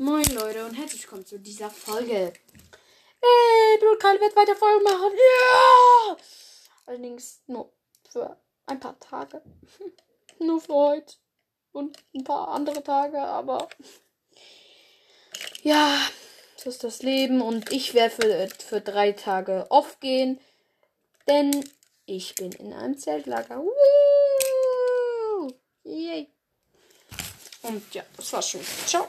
Moin Leute und herzlich willkommen zu dieser Folge. Ey, Blutkal wird weiter Folgen machen. Ja! Allerdings nur für ein paar Tage. nur für heute. Und ein paar andere Tage, aber ja, so ist das Leben. Und ich werde für, für drei Tage off gehen. Denn ich bin in einem Zeltlager. Woo! Yay! Und ja, das war's schon. Ciao.